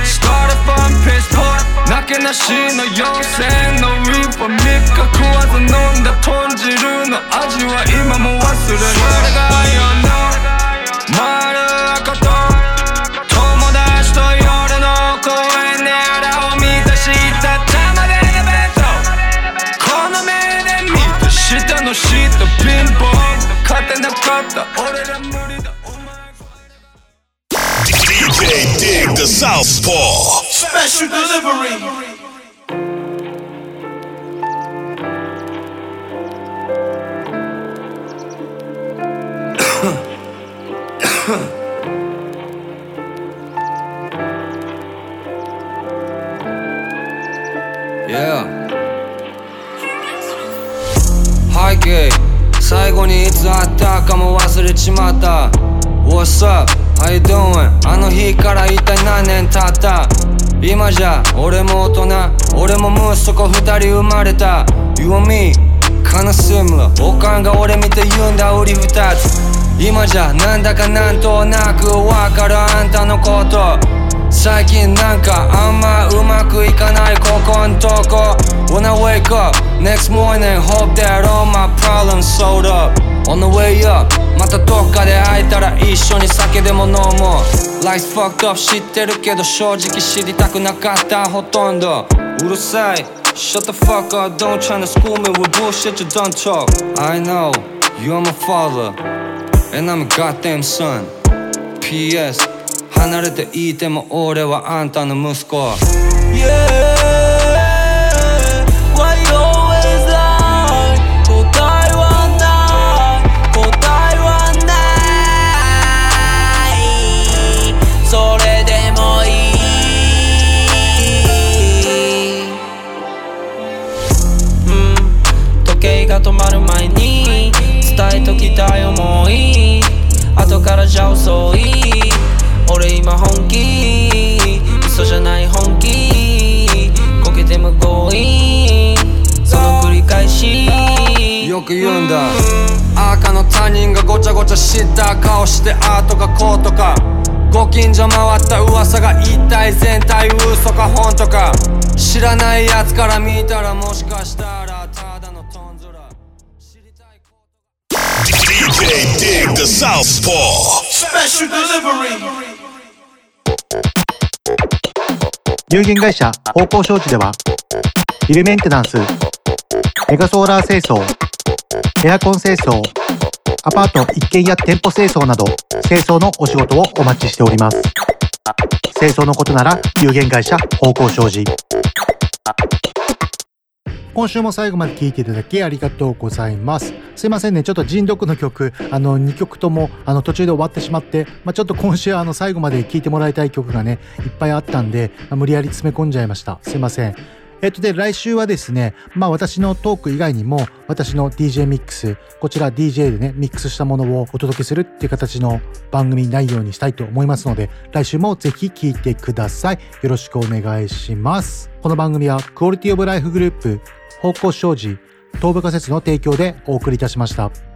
スタートファンピスポイなけなしの4000のリーファ3日食わず飲んだ豚汁の味は今も忘れないそれが世の丸赤と友達と夜の公園であらを見たした玉での弁当この目で見た下のシートピンポン勝てなかった。俺ら無理だ。DJ Dig the Southpaw. Special delivery. Yeah 背景最後にいつ会ったかも忘れちまった What's up? How you doing? あの日から一体何年経った？今じゃ俺も大人俺も息子二人生まれた。You and me カナシムラおかんが俺見て言うんだ売り二つ。今じゃなんだかなんとなくわかるあんたのこと。最近なんかあんまうまくいかないここんとこ。When I wake up next morning hope that all my problems sold up On the way up またどっかで会えたら一緒に酒でも飲もう Life's fucked up 知ってるけど正直知りたくなかったほとんどうるさい Shut the fuck up don't tryna school me with bullshit you don't talk I know you're my father and I'm a goddamn son PS 離れていても俺はあんたの息子 Why 近所回った噂が一体全体嘘か本とか。知らないやつから見たらもしかしたらただのトンズラ。DJ Dig the Southpaw. Special delivery. 有限会社方向商事ではビルメンテナンスメガソーラー清掃エアコン清掃アパート一軒家店舗清掃など清掃のお仕事をお待ちしております清掃のことなら有限会社方向商事今週も最後まで聴いていただきありがとうございます。すいませんね、ちょっと人読の曲、あの、2曲とも、あの、途中で終わってしまって、まあ、ちょっと今週、あの、最後まで聴いてもらいたい曲がね、いっぱいあったんで、まあ無理やり詰め込んじゃいました。すいません。えっとで、来週はですね、まあ私のトーク以外にも、私の DJ ミックス、こちら DJ でね、ミックスしたものをお届けするっていう形の番組内容にしたいと思いますので、来週もぜひ聴いてください。よろしくお願いします。この番組は、クオリティオブライフグループ、方向障子、東部仮説の提供でお送りいたしました。